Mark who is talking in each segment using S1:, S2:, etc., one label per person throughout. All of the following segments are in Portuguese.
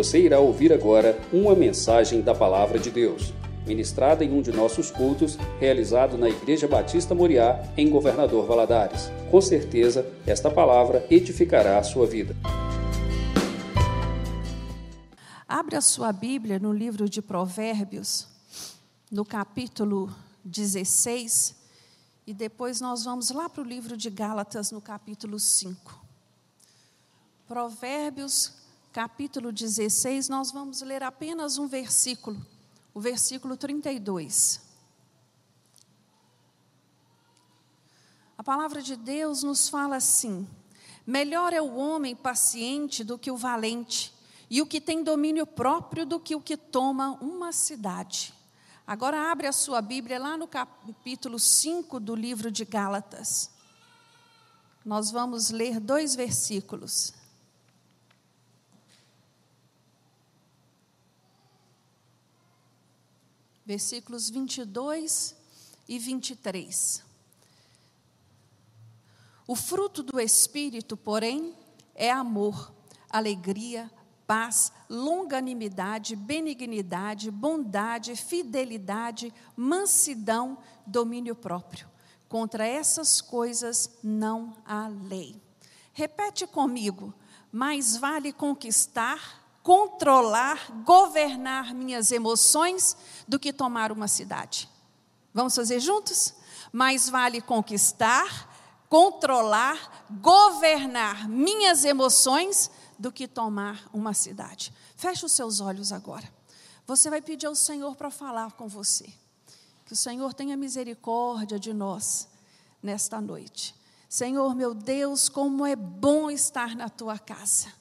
S1: Você irá ouvir agora uma mensagem da Palavra de Deus, ministrada em um de nossos cultos, realizado na Igreja Batista Moriá, em Governador Valadares. Com certeza, esta palavra edificará a sua vida.
S2: Abre a sua Bíblia no livro de Provérbios, no capítulo 16, e depois nós vamos lá para o livro de Gálatas, no capítulo 5. Provérbios, capítulo 16, nós vamos ler apenas um versículo, o versículo 32. A palavra de Deus nos fala assim: melhor é o homem paciente do que o valente, e o que tem domínio próprio do que o que toma uma cidade. Agora abre a sua Bíblia lá no capítulo 5 do livro de Gálatas. Nós vamos ler dois versículos. Versículos 22 e 23. O fruto do Espírito, porém, é amor, alegria, paz, longanimidade, benignidade, bondade, fidelidade, mansidão, domínio próprio. Contra essas coisas não há lei. Repete comigo: mais vale conquistar controlar, governar minhas emoções do que tomar uma cidade. Vamos fazer juntos? Mais vale conquistar, controlar, governar minhas emoções do que tomar uma cidade. Feche os seus olhos agora. Você vai pedir ao Senhor para falar com você. Que o Senhor tenha misericórdia de nós nesta noite. Senhor, meu Deus, como é bom estar na tua casa.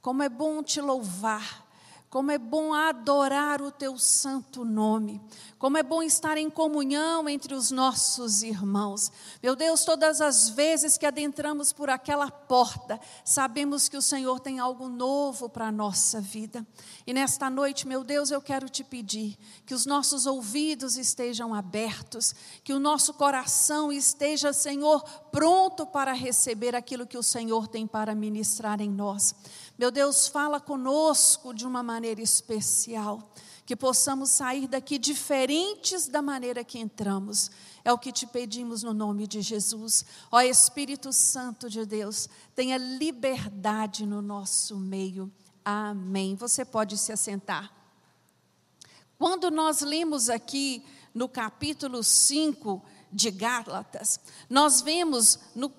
S2: Como é bom te louvar, como é bom adorar o teu santo nome, como é bom estar em comunhão entre os nossos irmãos. Meu Deus, todas as vezes que adentramos por aquela porta, sabemos que o Senhor tem algo novo para a nossa vida. E nesta noite, meu Deus, eu quero te pedir que os nossos ouvidos estejam abertos, que o nosso coração esteja, Senhor, pronto para receber aquilo que o Senhor tem para ministrar em nós. Meu Deus, fala conosco de uma maneira especial, que possamos sair daqui diferentes da maneira que entramos. É o que te pedimos no nome de Jesus. Ó Espírito Santo de Deus, tenha liberdade no nosso meio. Amém. Você pode se assentar. Quando nós lemos aqui no capítulo 5 de Gálatas, nós vemos no,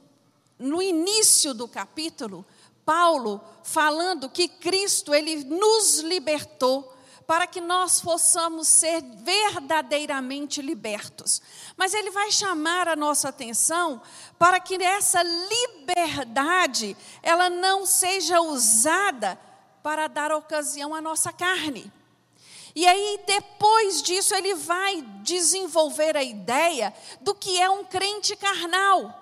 S2: no início do capítulo Paulo falando que Cristo ele nos libertou para que nós possamos ser verdadeiramente libertos. Mas ele vai chamar a nossa atenção para que essa liberdade ela não seja usada para dar ocasião à nossa carne. E aí, depois disso, ele vai desenvolver a ideia do que é um crente carnal.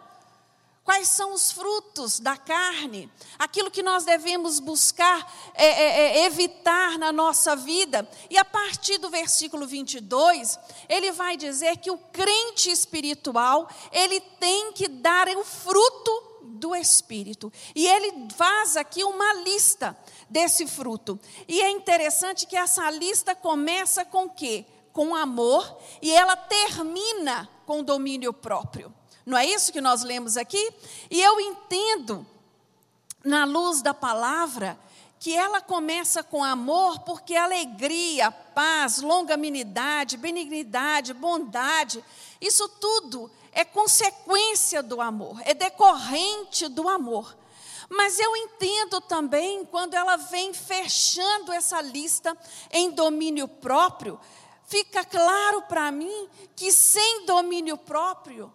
S2: Quais são os frutos da carne? Aquilo que nós devemos buscar é, é, é, evitar na nossa vida. E a partir do versículo 22, ele vai dizer que o crente espiritual, ele tem que dar o fruto do Espírito. E ele faz aqui uma lista desse fruto. E é interessante que essa lista começa com o quê? Com amor e ela termina com domínio próprio. Não é isso que nós lemos aqui? E eu entendo, na luz da palavra, que ela começa com amor, porque alegria, paz, longanimidade, benignidade, bondade, isso tudo é consequência do amor, é decorrente do amor. Mas eu entendo também quando ela vem fechando essa lista em domínio próprio, fica claro para mim que sem domínio próprio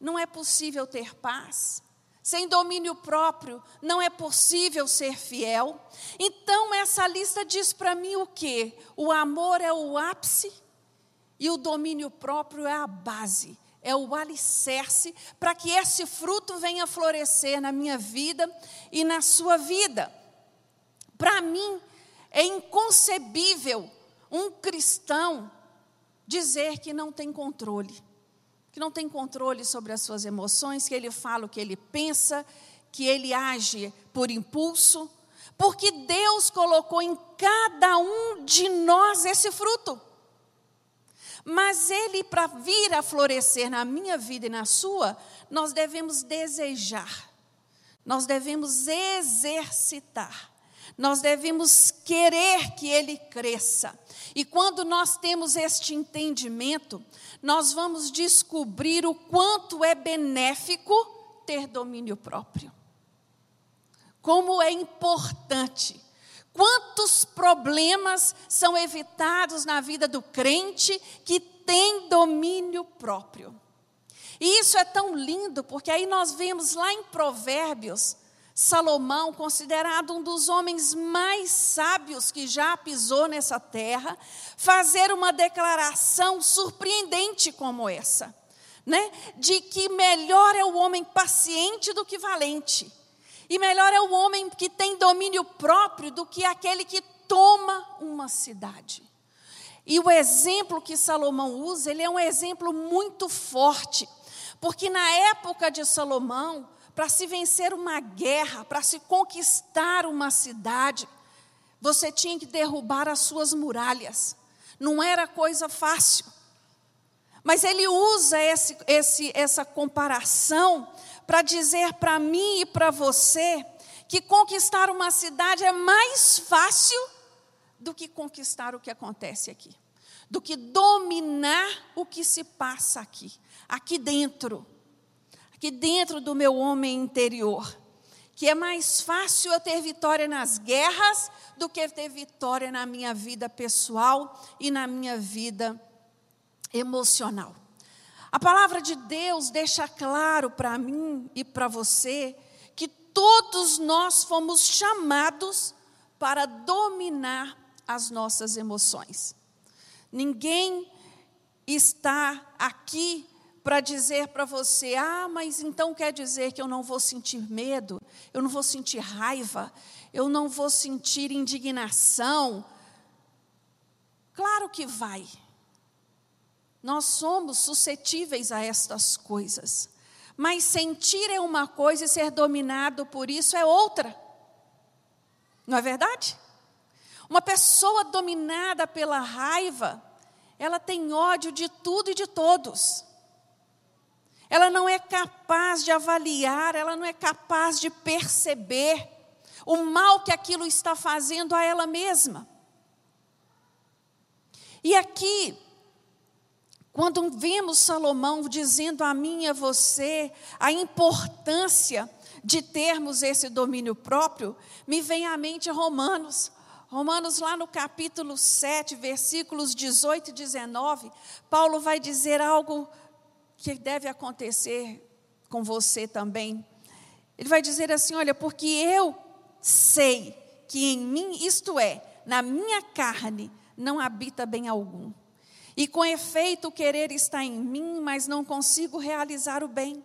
S2: não é possível ter paz. Sem domínio próprio, não é possível ser fiel. Então, essa lista diz para mim o quê? O amor é o ápice e o domínio próprio é a base, é o alicerce para que esse fruto venha florescer na minha vida e na sua vida. Para mim, é inconcebível um cristão dizer que não tem controle que não tem controle sobre as suas emoções, que ele fala o que ele pensa, que ele age por impulso. porque Deus colocou em cada um de nós esse fruto. Mas ele, para vir a florescer na minha vida e na sua, nós devemos desejar, nós devemos exercitar, nós devemos querer que ele cresça. E quando nós temos este entendimento, nós vamos descobrir o quanto é benéfico ter domínio próprio. Como é importante. Quantos problemas são evitados na vida do crente que tem domínio próprio. E isso é tão lindo, porque aí nós vemos lá em Provérbios, Salomão, considerado um dos homens mais sábios que já pisou nessa terra, fazer uma declaração surpreendente como essa, né? De que melhor é o homem paciente do que valente, e melhor é o homem que tem domínio próprio do que aquele que toma uma cidade. E o exemplo que Salomão usa, ele é um exemplo muito forte, porque na época de Salomão, para se vencer uma guerra, para se conquistar uma cidade, você tinha que derrubar as suas muralhas. Não era coisa fácil. Mas ele usa esse, esse, essa comparação para dizer para mim e para você que conquistar uma cidade é mais fácil do que conquistar o que acontece aqui, do que dominar o que se passa aqui, aqui dentro que dentro do meu homem interior, que é mais fácil eu ter vitória nas guerras do que ter vitória na minha vida pessoal e na minha vida emocional. A palavra de Deus deixa claro para mim e para você que todos nós fomos chamados para dominar as nossas emoções. Ninguém está aqui para dizer para você: ah, mas então quer dizer que eu não vou sentir medo, eu não vou sentir raiva, eu não vou sentir indignação. Claro que vai. Nós somos suscetíveis a estas coisas. Mas sentir é uma coisa e ser dominado por isso é outra. Não é verdade? Uma pessoa dominada pela raiva, ela tem ódio de tudo e de todos ela não é capaz de avaliar, ela não é capaz de perceber o mal que aquilo está fazendo a ela mesma. E aqui, quando vemos Salomão dizendo a mim e a você a importância de termos esse domínio próprio, me vem à mente Romanos. Romanos, lá no capítulo 7, versículos 18 e 19, Paulo vai dizer algo que deve acontecer com você também. Ele vai dizer assim: Olha, porque eu sei que em mim, isto é, na minha carne, não habita bem algum. E com efeito, o querer está em mim, mas não consigo realizar o bem.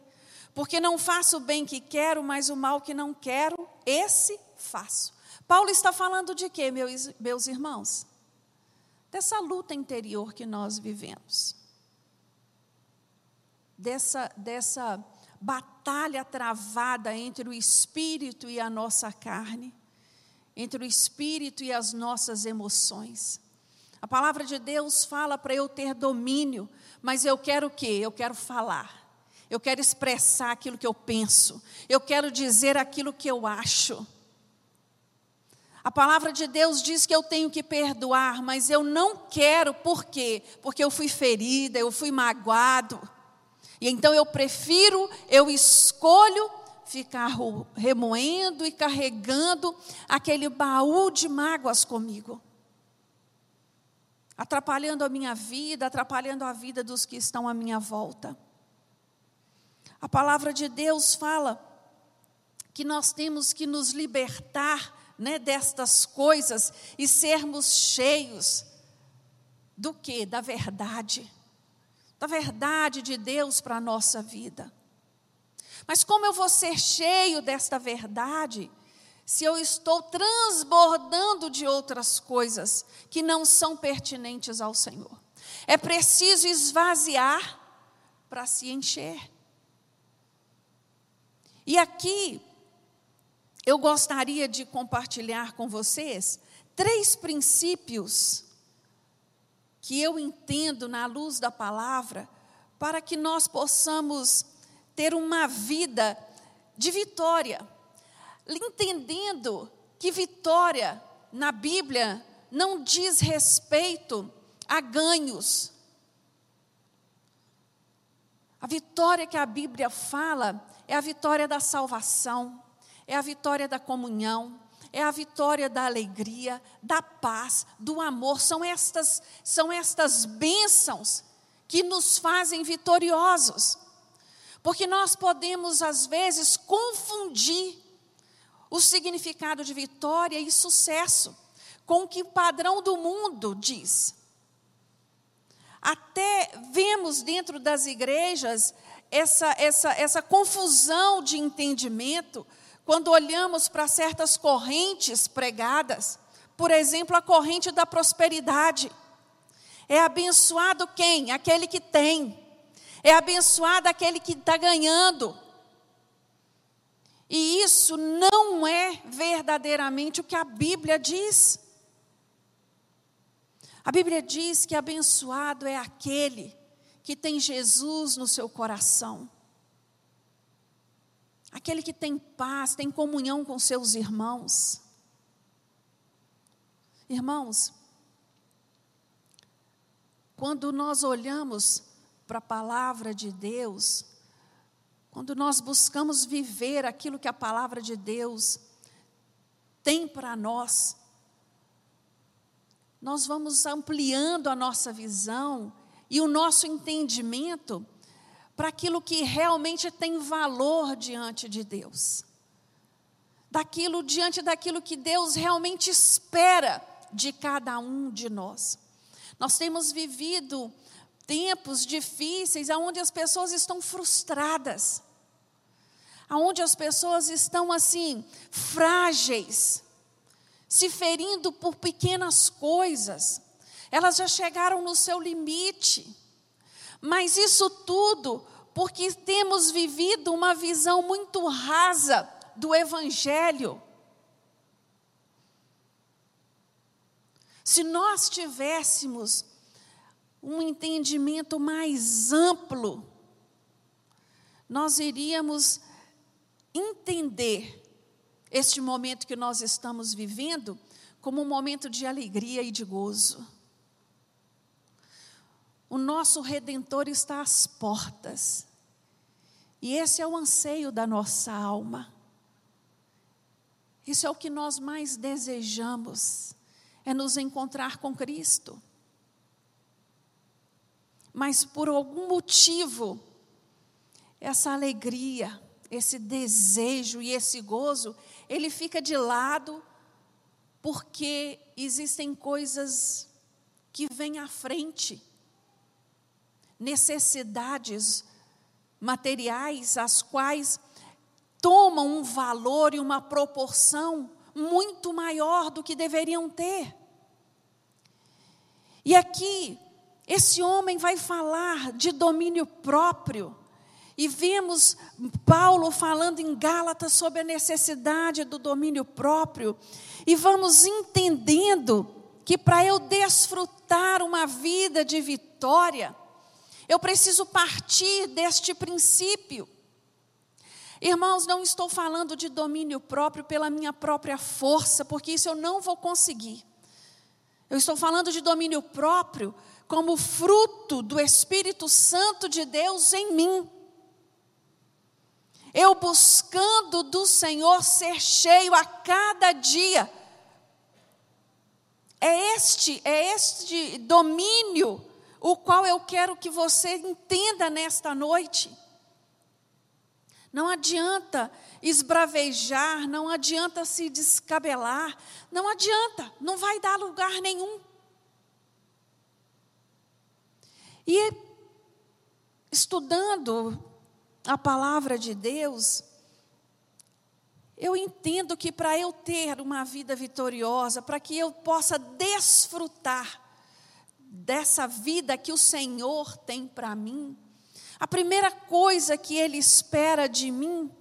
S2: Porque não faço o bem que quero, mas o mal que não quero, esse faço. Paulo está falando de quê, meus, meus irmãos? Dessa luta interior que nós vivemos dessa, dessa batalha travada entre o espírito e a nossa carne, entre o espírito e as nossas emoções. A palavra de Deus fala para eu ter domínio, mas eu quero o quê? Eu quero falar. Eu quero expressar aquilo que eu penso. Eu quero dizer aquilo que eu acho. A palavra de Deus diz que eu tenho que perdoar, mas eu não quero, por quê? Porque eu fui ferida, eu fui magoado. E então eu prefiro, eu escolho ficar remoendo e carregando aquele baú de mágoas comigo. Atrapalhando a minha vida, atrapalhando a vida dos que estão à minha volta. A palavra de Deus fala que nós temos que nos libertar né, destas coisas e sermos cheios do que? Da verdade da verdade de Deus para a nossa vida. Mas como eu vou ser cheio desta verdade se eu estou transbordando de outras coisas que não são pertinentes ao Senhor? É preciso esvaziar para se encher. E aqui, eu gostaria de compartilhar com vocês três princípios que eu entendo na luz da palavra, para que nós possamos ter uma vida de vitória, entendendo que vitória na Bíblia não diz respeito a ganhos. A vitória que a Bíblia fala é a vitória da salvação, é a vitória da comunhão, é a vitória da alegria, da paz, do amor. São estas, são estas bênçãos que nos fazem vitoriosos. Porque nós podemos, às vezes, confundir o significado de vitória e sucesso com o que o padrão do mundo diz. Até vemos dentro das igrejas essa, essa, essa confusão de entendimento quando olhamos para certas correntes pregadas. Por exemplo, a corrente da prosperidade. É abençoado quem? Aquele que tem. É abençoado aquele que está ganhando. E isso não é verdadeiramente o que a Bíblia diz. A Bíblia diz que abençoado é aquele que tem Jesus no seu coração. Aquele que tem paz, tem comunhão com seus irmãos. Irmãos, quando nós olhamos para a palavra de Deus, quando nós buscamos viver aquilo que a palavra de Deus tem para nós, nós vamos ampliando a nossa visão e o nosso entendimento para aquilo que realmente tem valor diante de Deus. Daquilo diante daquilo que Deus realmente espera de cada um de nós. Nós temos vivido tempos difíceis onde as pessoas estão frustradas. Aonde as pessoas estão assim frágeis se ferindo por pequenas coisas. Elas já chegaram no seu limite. Mas isso tudo porque temos vivido uma visão muito rasa do Evangelho. Se nós tivéssemos um entendimento mais amplo, nós iríamos entender este momento que nós estamos vivendo como um momento de alegria e de gozo. O nosso redentor está às portas. E esse é o anseio da nossa alma. Isso é o que nós mais desejamos, é nos encontrar com Cristo. Mas por algum motivo, essa alegria, esse desejo e esse gozo, ele fica de lado porque existem coisas que vêm à frente, necessidades materiais, as quais tomam um valor e uma proporção muito maior do que deveriam ter. E aqui, esse homem vai falar de domínio próprio e vemos Paulo falando em Gálatas sobre a necessidade do domínio próprio, e vamos entendendo que para eu desfrutar uma vida de vitória, eu preciso partir deste princípio. Irmãos, não estou falando de domínio próprio pela minha própria força, porque isso eu não vou conseguir. Eu estou falando de domínio próprio como fruto do Espírito Santo de Deus em mim eu buscando do Senhor ser cheio a cada dia. É este, é este domínio o qual eu quero que você entenda nesta noite. Não adianta esbravejar, não adianta se descabelar, não adianta, não vai dar lugar nenhum. E estudando a palavra de Deus, eu entendo que para eu ter uma vida vitoriosa, para que eu possa desfrutar dessa vida que o Senhor tem para mim, a primeira coisa que Ele espera de mim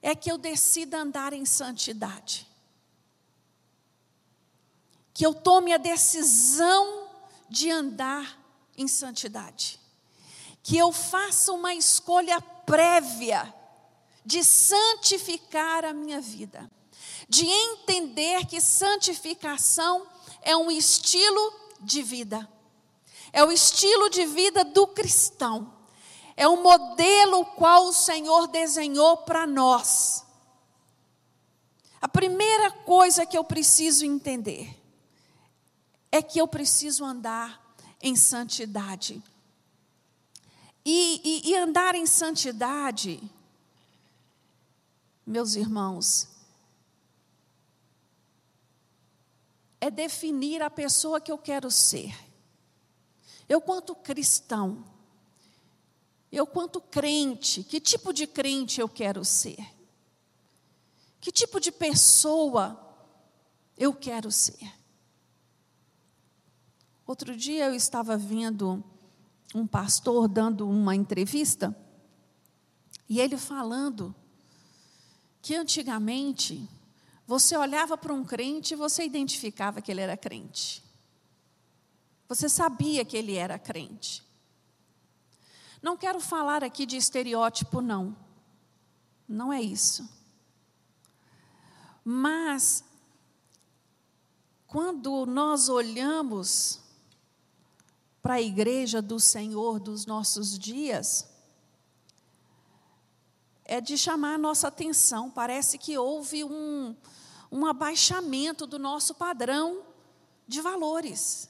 S2: é que eu decida andar em santidade. Que eu tome a decisão de andar em santidade. Que eu faça uma escolha prévia de santificar a minha vida. De entender que santificação é um estilo de vida. É o estilo de vida do cristão. É o modelo qual o Senhor desenhou para nós. A primeira coisa que eu preciso entender é que eu preciso andar em santidade. E, e, e andar em santidade, meus irmãos, é definir a pessoa que eu quero ser. Eu, quanto cristão, eu, quanto crente, que tipo de crente eu quero ser? Que tipo de pessoa eu quero ser? Outro dia eu estava vendo um pastor dando uma entrevista e ele falando que antigamente você olhava para um crente e você identificava que ele era crente. Você sabia que ele era crente. Não quero falar aqui de estereótipo, não. Não é isso. Mas, quando nós olhamos para a igreja do Senhor dos nossos dias, é de chamar a nossa atenção. Parece que houve um, um abaixamento do nosso padrão de valores.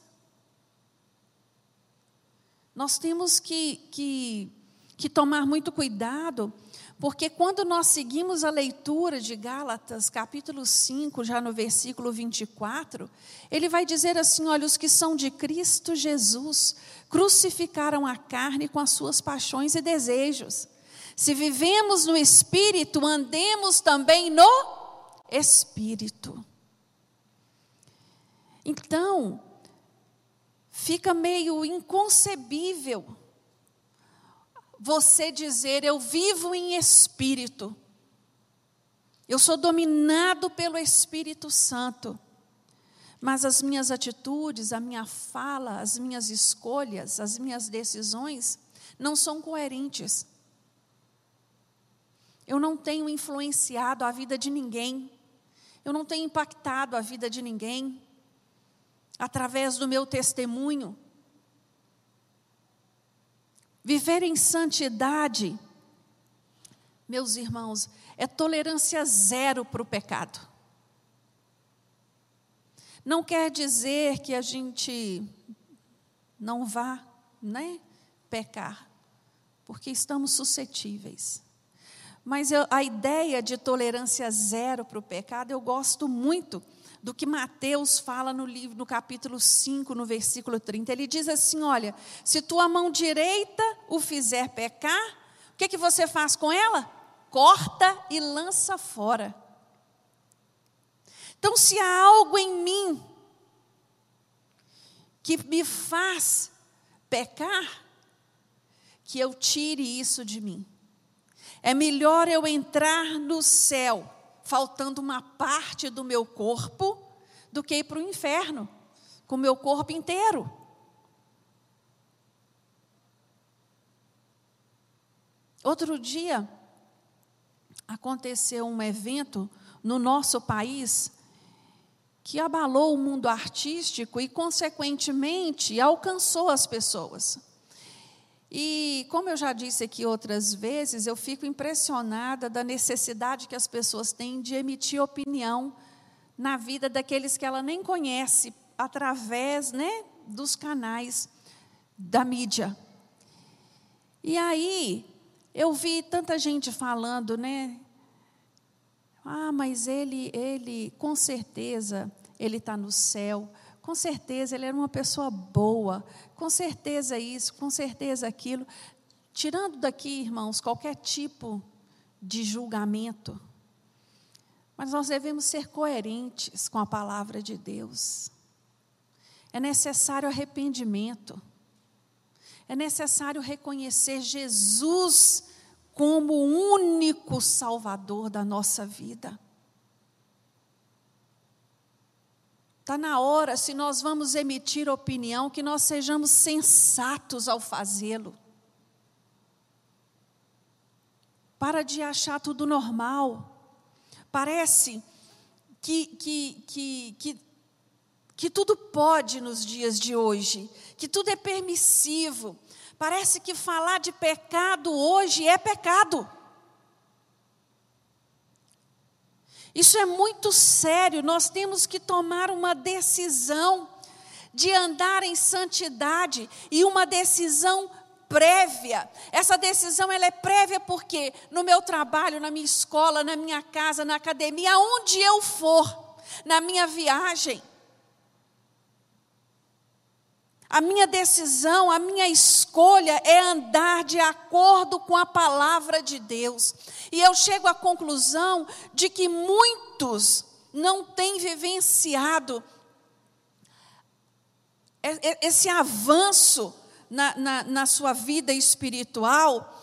S2: Nós temos que, que, que tomar muito cuidado, porque quando nós seguimos a leitura de Gálatas, capítulo 5, já no versículo 24, ele vai dizer assim: olha, os que são de Cristo Jesus crucificaram a carne com as suas paixões e desejos. Se vivemos no Espírito, andemos também no Espírito. Então, fica meio inconcebível você dizer: Eu vivo em espírito, eu sou dominado pelo Espírito Santo, mas as minhas atitudes, a minha fala, as minhas escolhas, as minhas decisões não são coerentes. Eu não tenho influenciado a vida de ninguém, eu não tenho impactado a vida de ninguém através do meu testemunho. Viver em santidade, meus irmãos, é tolerância zero para o pecado. Não quer dizer que a gente não vá, né, pecar, porque estamos suscetíveis. Mas eu, a ideia de tolerância zero para o pecado, eu gosto muito do que Mateus fala no livro, no capítulo 5, no versículo 30. Ele diz assim: Olha, se tua mão direita o fizer pecar, o que, que você faz com ela? Corta e lança fora. Então, se há algo em mim que me faz pecar, que eu tire isso de mim. É melhor eu entrar no céu faltando uma parte do meu corpo, do que ir para o inferno, com o meu corpo inteiro. Outro dia, aconteceu um evento no nosso país que abalou o mundo artístico e, consequentemente, alcançou as pessoas. E, como eu já disse aqui outras vezes, eu fico impressionada da necessidade que as pessoas têm de emitir opinião na vida daqueles que ela nem conhece, através né, dos canais da mídia. E aí, eu vi tanta gente falando, né? Ah, mas ele, ele, com certeza, ele está no céu com certeza ele era uma pessoa boa, com certeza isso, com certeza aquilo. Tirando daqui, irmãos, qualquer tipo de julgamento, mas nós devemos ser coerentes com a palavra de Deus. É necessário arrependimento. É necessário reconhecer Jesus como o único Salvador da nossa vida. Está na hora, se nós vamos emitir opinião, que nós sejamos sensatos ao fazê-lo. Para de achar tudo normal. Parece que, que, que, que, que tudo pode nos dias de hoje, que tudo é permissivo, Parece que falar de pecado hoje é pecado. Isso é muito sério, nós temos que tomar uma decisão de andar em santidade e uma decisão prévia. Essa decisão ela é prévia porque no meu trabalho, na minha escola, na minha casa, na academia, aonde eu for, na minha viagem, a minha decisão, a minha escolha é andar de acordo com a palavra de Deus. E eu chego à conclusão de que muitos não têm vivenciado esse avanço na, na, na sua vida espiritual.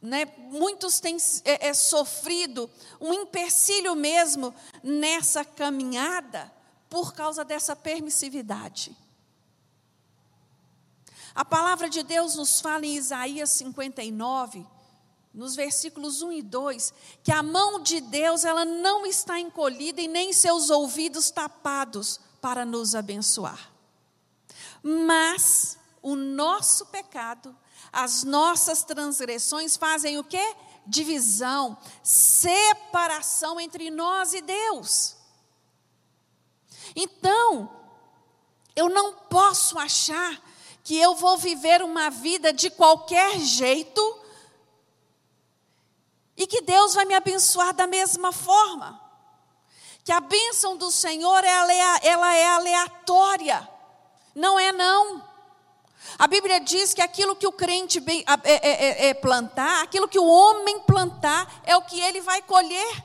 S2: Né? Muitos têm é, é, sofrido um empecilho mesmo nessa caminhada por causa dessa permissividade. A palavra de Deus nos fala em Isaías 59, nos versículos 1 e 2, que a mão de Deus ela não está encolhida e nem seus ouvidos tapados para nos abençoar. Mas o nosso pecado, as nossas transgressões fazem o quê? Divisão, separação entre nós e Deus. Então, eu não posso achar que eu vou viver uma vida de qualquer jeito e que Deus vai me abençoar da mesma forma. Que a bênção do Senhor ela é aleatória, não é não. A Bíblia diz que aquilo que o crente é, é, é, é plantar, aquilo que o homem plantar, é o que ele vai colher.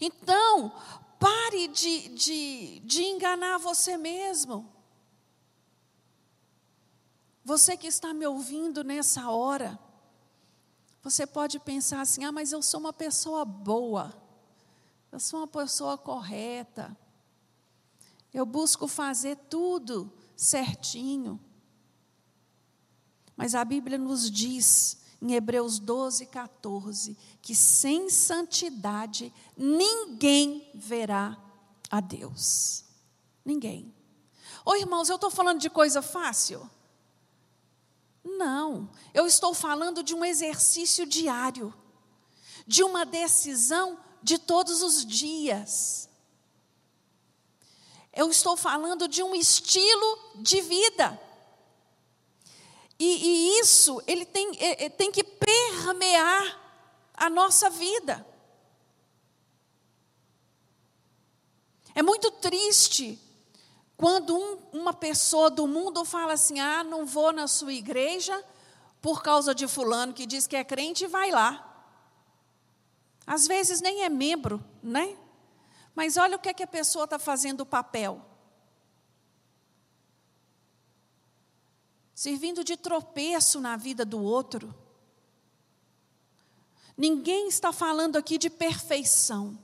S2: Então, Pare de, de, de enganar você mesmo. Você que está me ouvindo nessa hora, você pode pensar assim: ah, mas eu sou uma pessoa boa, eu sou uma pessoa correta, eu busco fazer tudo certinho. Mas a Bíblia nos diz em Hebreus 12, 14, que sem santidade ninguém verá a Deus. Ninguém. Ô irmãos, eu estou falando de coisa fácil? Não, eu estou falando de um exercício diário, de uma decisão de todos os dias. Eu estou falando de um estilo de vida. E, e isso, ele tem, é, é, tem que permear a nossa vida. É muito triste quando um, uma pessoa do mundo fala assim: ah, não vou na sua igreja por causa de Fulano que diz que é crente e vai lá. Às vezes nem é membro, né? Mas olha o que, é que a pessoa está fazendo o papel. servindo de tropeço na vida do outro. Ninguém está falando aqui de perfeição.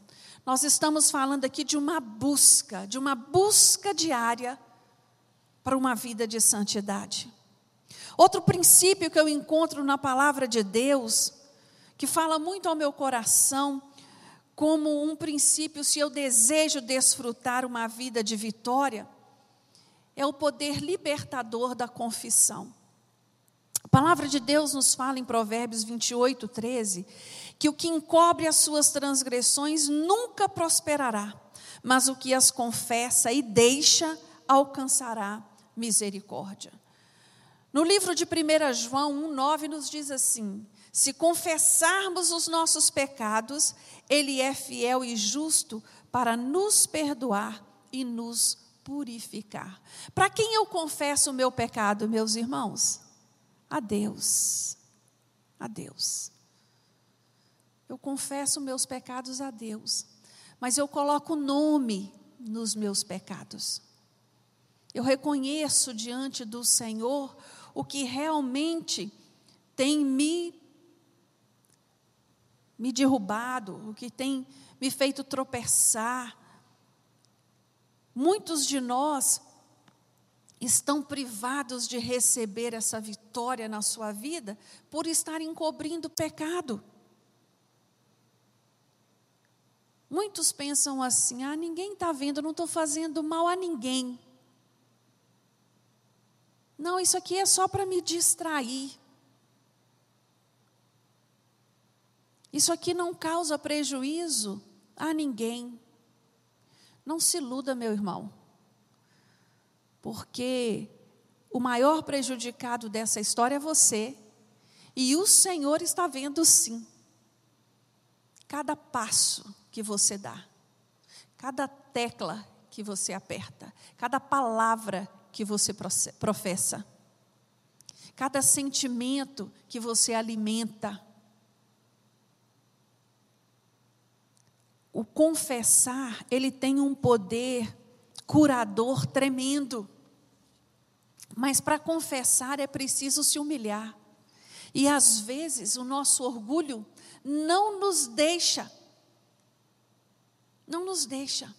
S2: Nós estamos falando aqui de uma busca, de uma busca diária para uma vida de santidade. Outro princípio que eu encontro na palavra de Deus, que fala muito ao meu coração, como um princípio, se eu desejo desfrutar uma vida de vitória, é o poder libertador da confissão. Palavra de Deus nos fala em Provérbios 28, 13, que o que encobre as suas transgressões nunca prosperará, mas o que as confessa e deixa alcançará misericórdia. No livro de 1 João 1,9 nos diz assim: se confessarmos os nossos pecados, Ele é fiel e justo para nos perdoar e nos purificar. Para quem eu confesso o meu pecado, meus irmãos? A Deus. A Deus. Eu confesso meus pecados a Deus, mas eu coloco nome nos meus pecados. Eu reconheço diante do Senhor o que realmente tem me me derrubado, o que tem me feito tropeçar. Muitos de nós estão privados de receber essa vitória na sua vida por estar encobrindo pecado. Muitos pensam assim: ah, ninguém está vendo, não estou fazendo mal a ninguém. Não, isso aqui é só para me distrair. Isso aqui não causa prejuízo a ninguém. Não se iluda, meu irmão, porque o maior prejudicado dessa história é você, e o Senhor está vendo sim, cada passo que você dá, cada tecla que você aperta, cada palavra que você professa, cada sentimento que você alimenta. O confessar, ele tem um poder curador tremendo. Mas para confessar é preciso se humilhar. E às vezes o nosso orgulho não nos deixa não nos deixa.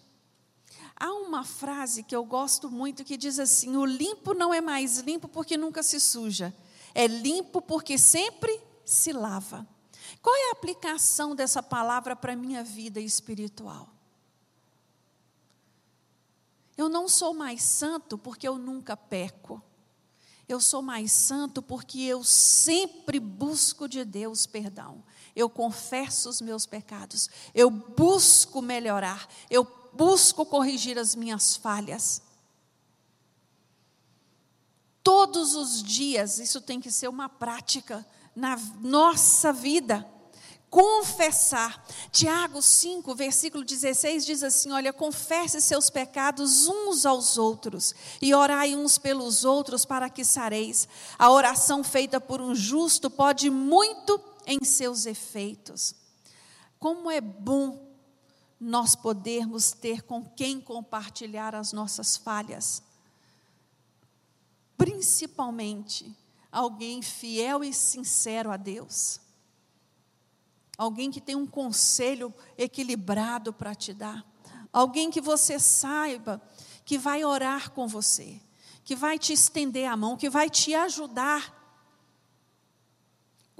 S2: Há uma frase que eu gosto muito que diz assim: o limpo não é mais limpo porque nunca se suja, é limpo porque sempre se lava. Qual é a aplicação dessa palavra para a minha vida espiritual? Eu não sou mais santo porque eu nunca peco. Eu sou mais santo porque eu sempre busco de Deus perdão eu confesso os meus pecados, eu busco melhorar, eu busco corrigir as minhas falhas. Todos os dias, isso tem que ser uma prática na nossa vida. Confessar. Tiago 5, versículo 16 diz assim: Olha, confesse seus pecados uns aos outros e orai uns pelos outros para que sareis. A oração feita por um justo pode muito em seus efeitos. Como é bom nós podermos ter com quem compartilhar as nossas falhas. Principalmente alguém fiel e sincero a Deus. Alguém que tem um conselho equilibrado para te dar. Alguém que você saiba que vai orar com você, que vai te estender a mão, que vai te ajudar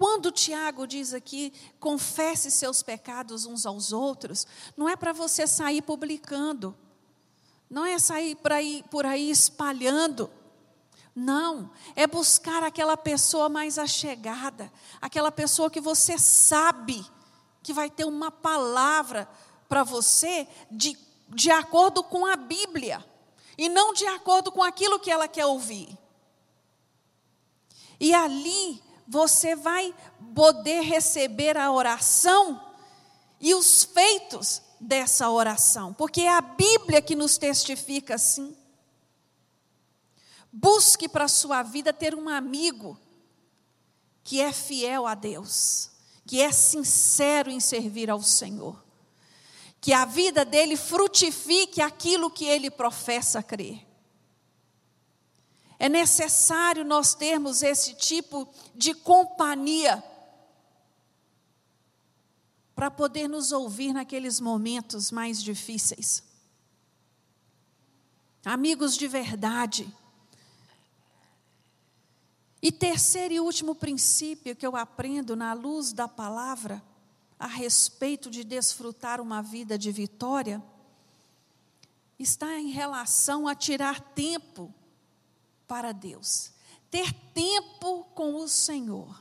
S2: quando Tiago diz aqui, confesse seus pecados uns aos outros, não é para você sair publicando, não é sair por aí, por aí espalhando. Não, é buscar aquela pessoa mais achegada, aquela pessoa que você sabe que vai ter uma palavra para você de, de acordo com a Bíblia, e não de acordo com aquilo que ela quer ouvir. E ali você vai poder receber a oração e os feitos dessa oração, porque é a Bíblia que nos testifica assim. Busque para a sua vida ter um amigo que é fiel a Deus, que é sincero em servir ao Senhor, que a vida dele frutifique aquilo que ele professa crer. É necessário nós termos esse tipo de companhia para poder nos ouvir naqueles momentos mais difíceis. Amigos de verdade. E terceiro e último princípio que eu aprendo na luz da palavra a respeito de desfrutar uma vida de vitória está em relação a tirar tempo para Deus, ter tempo com o Senhor.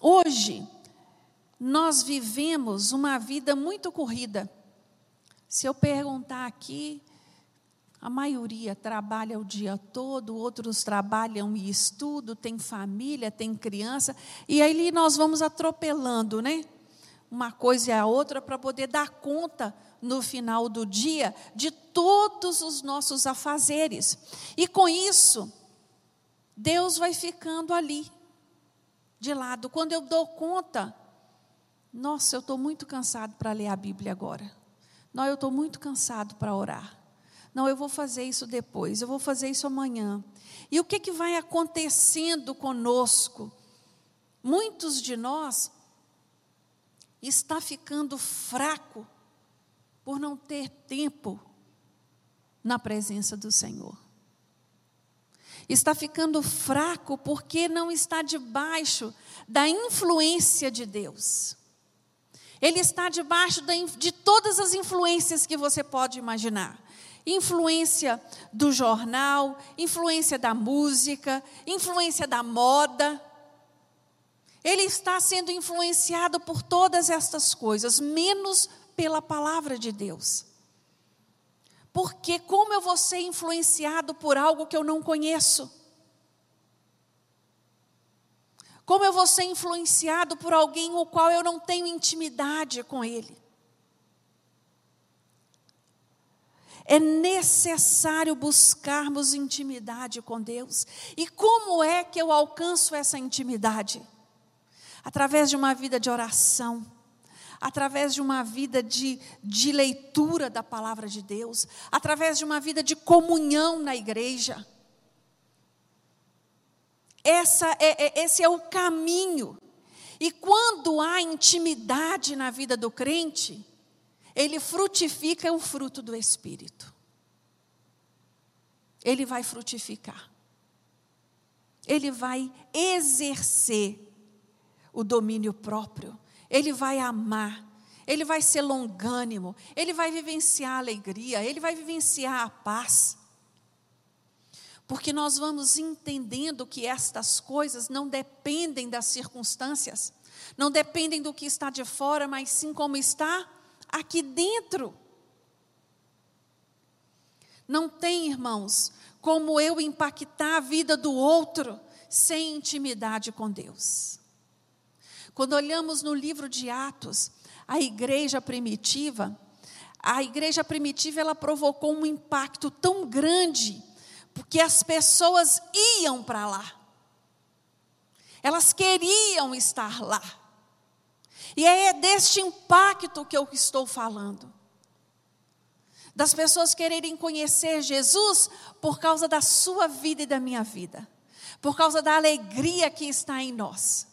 S2: Hoje, nós vivemos uma vida muito corrida. Se eu perguntar aqui, a maioria trabalha o dia todo, outros trabalham e estudam, tem família, tem criança, e aí nós vamos atropelando, né? Uma coisa e a outra para poder dar conta no final do dia de todos os nossos afazeres. E com isso, Deus vai ficando ali, de lado. Quando eu dou conta, nossa, eu estou muito cansado para ler a Bíblia agora. Não, eu estou muito cansado para orar. Não, eu vou fazer isso depois, eu vou fazer isso amanhã. E o que, que vai acontecendo conosco? Muitos de nós está ficando fraco por não ter tempo na presença do Senhor. Está ficando fraco porque não está debaixo da influência de Deus. Ele está debaixo de todas as influências que você pode imaginar influência do jornal, influência da música, influência da moda. Ele está sendo influenciado por todas estas coisas, menos pela palavra de Deus. Porque como eu vou ser influenciado por algo que eu não conheço? Como eu vou ser influenciado por alguém o qual eu não tenho intimidade com ele? É necessário buscarmos intimidade com Deus. E como é que eu alcanço essa intimidade? Através de uma vida de oração, através de uma vida de, de leitura da palavra de Deus, através de uma vida de comunhão na igreja. Essa é, é, esse é o caminho. E quando há intimidade na vida do crente, ele frutifica o fruto do Espírito. Ele vai frutificar. Ele vai exercer o domínio próprio. Ele vai amar. Ele vai ser longânimo. Ele vai vivenciar a alegria. Ele vai vivenciar a paz. Porque nós vamos entendendo que estas coisas não dependem das circunstâncias, não dependem do que está de fora, mas sim como está aqui dentro. Não tem, irmãos, como eu impactar a vida do outro sem intimidade com Deus. Quando olhamos no livro de Atos, a igreja primitiva, a igreja primitiva ela provocou um impacto tão grande, porque as pessoas iam para lá. Elas queriam estar lá. E é deste impacto que eu estou falando. Das pessoas quererem conhecer Jesus por causa da sua vida e da minha vida, por causa da alegria que está em nós.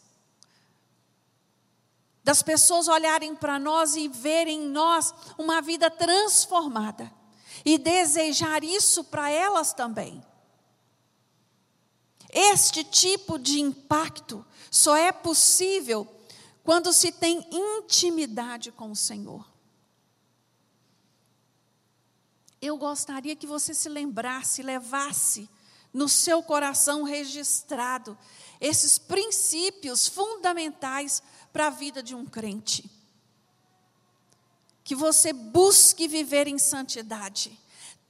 S2: Das pessoas olharem para nós e verem em nós uma vida transformada e desejar isso para elas também. Este tipo de impacto só é possível quando se tem intimidade com o Senhor. Eu gostaria que você se lembrasse, levasse no seu coração registrado esses princípios fundamentais para a vida de um crente. Que você busque viver em santidade.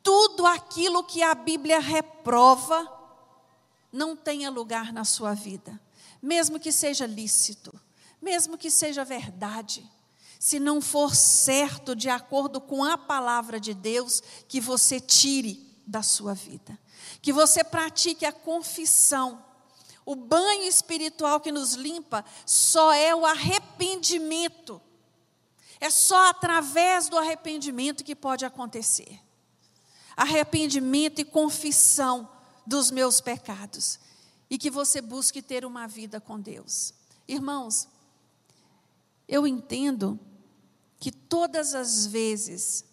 S2: Tudo aquilo que a Bíblia reprova não tenha lugar na sua vida, mesmo que seja lícito mesmo que seja verdade, se não for certo de acordo com a palavra de Deus, que você tire da sua vida. Que você pratique a confissão. O banho espiritual que nos limpa só é o arrependimento. É só através do arrependimento que pode acontecer. Arrependimento e confissão dos meus pecados. E que você busque ter uma vida com Deus. Irmãos, eu entendo que todas as vezes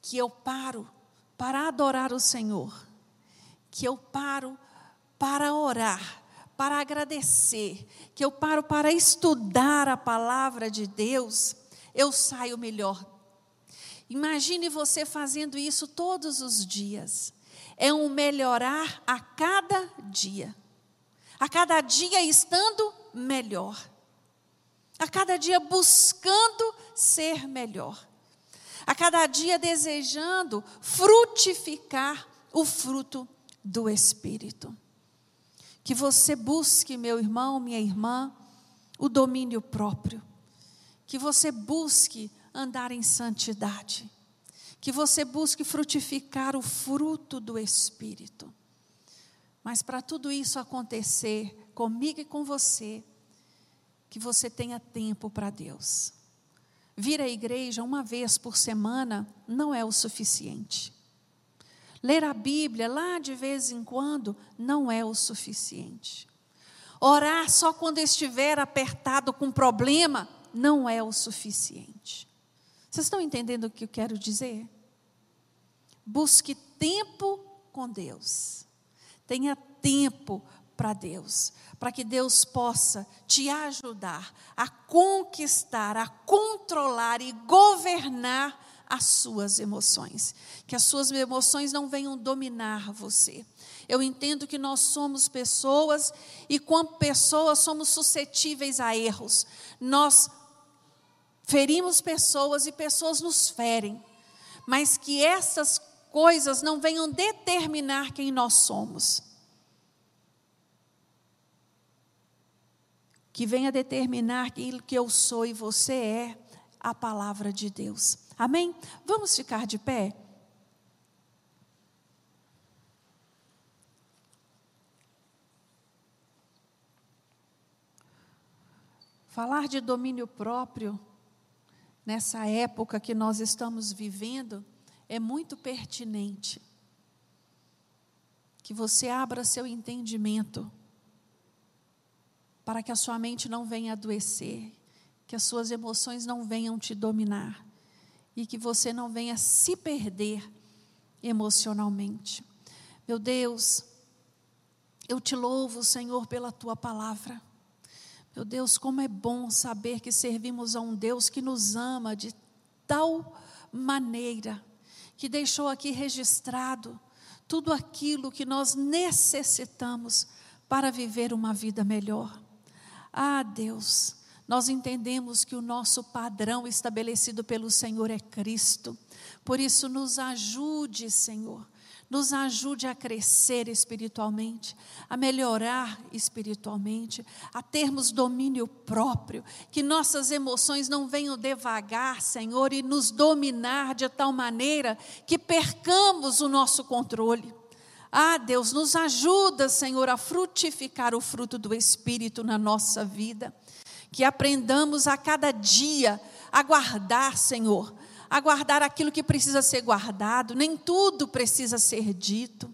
S2: que eu paro para adorar o Senhor, que eu paro para orar, para agradecer, que eu paro para estudar a palavra de Deus, eu saio melhor. Imagine você fazendo isso todos os dias. É um melhorar a cada dia. A cada dia estando melhor a cada dia buscando ser melhor, a cada dia desejando frutificar o fruto do Espírito. Que você busque, meu irmão, minha irmã, o domínio próprio, que você busque andar em santidade, que você busque frutificar o fruto do Espírito. Mas para tudo isso acontecer comigo e com você, que você tenha tempo para Deus. Vir à igreja uma vez por semana não é o suficiente. Ler a Bíblia lá de vez em quando não é o suficiente. Orar só quando estiver apertado com problema não é o suficiente. Vocês estão entendendo o que eu quero dizer? Busque tempo com Deus. Tenha tempo para Deus, para que Deus possa te ajudar a conquistar, a controlar e governar as suas emoções. Que as suas emoções não venham dominar você. Eu entendo que nós somos pessoas e, como pessoas, somos suscetíveis a erros. Nós ferimos pessoas e pessoas nos ferem. Mas que essas coisas não venham determinar quem nós somos. Que venha determinar aquilo que eu sou e você é a palavra de Deus. Amém? Vamos ficar de pé? Falar de domínio próprio nessa época que nós estamos vivendo é muito pertinente. Que você abra seu entendimento para que a sua mente não venha adoecer, que as suas emoções não venham te dominar e que você não venha se perder emocionalmente. Meu Deus, eu te louvo, Senhor, pela tua palavra. Meu Deus, como é bom saber que servimos a um Deus que nos ama de tal maneira, que deixou aqui registrado tudo aquilo que nós necessitamos para viver uma vida melhor. Ah, Deus, nós entendemos que o nosso padrão estabelecido pelo Senhor é Cristo. Por isso, nos ajude, Senhor, nos ajude a crescer espiritualmente, a melhorar espiritualmente, a termos domínio próprio, que nossas emoções não venham devagar, Senhor, e nos dominar de tal maneira que percamos o nosso controle. Ah, Deus, nos ajuda, Senhor, a frutificar o fruto do Espírito na nossa vida que aprendamos a cada dia a guardar, Senhor, a guardar aquilo que precisa ser guardado, nem tudo precisa ser dito.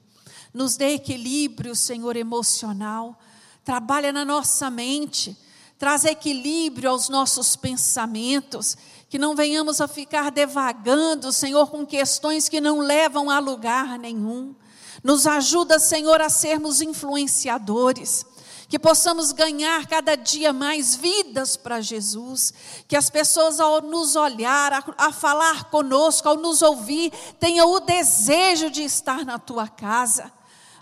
S2: Nos dê equilíbrio, Senhor, emocional. Trabalha na nossa mente, traz equilíbrio aos nossos pensamentos, que não venhamos a ficar devagando, Senhor, com questões que não levam a lugar nenhum. Nos ajuda, Senhor, a sermos influenciadores que possamos ganhar cada dia mais vidas para Jesus, que as pessoas ao nos olhar, a, a, falar conosco, ao nos ouvir, tenham o desejo de estar na tua casa.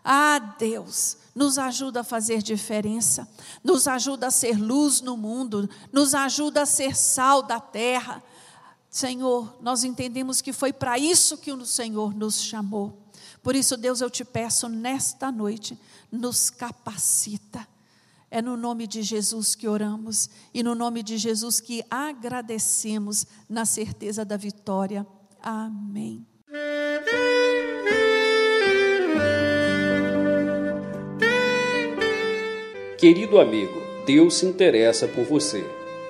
S2: Ah, Deus, nos ajuda a fazer diferença, nos ajuda a ser luz no mundo, nos ajuda a ser sal da terra. Senhor, nós entendemos que foi para isso que o Senhor nos chamou. Por isso, Deus, eu te peço nesta noite, nos capacita é no nome de Jesus que oramos e no nome de Jesus que agradecemos na certeza da vitória. Amém.
S1: Querido amigo, Deus se interessa por você.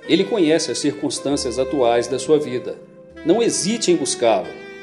S1: Ele conhece as circunstâncias atuais da sua vida. Não hesite em buscá-lo.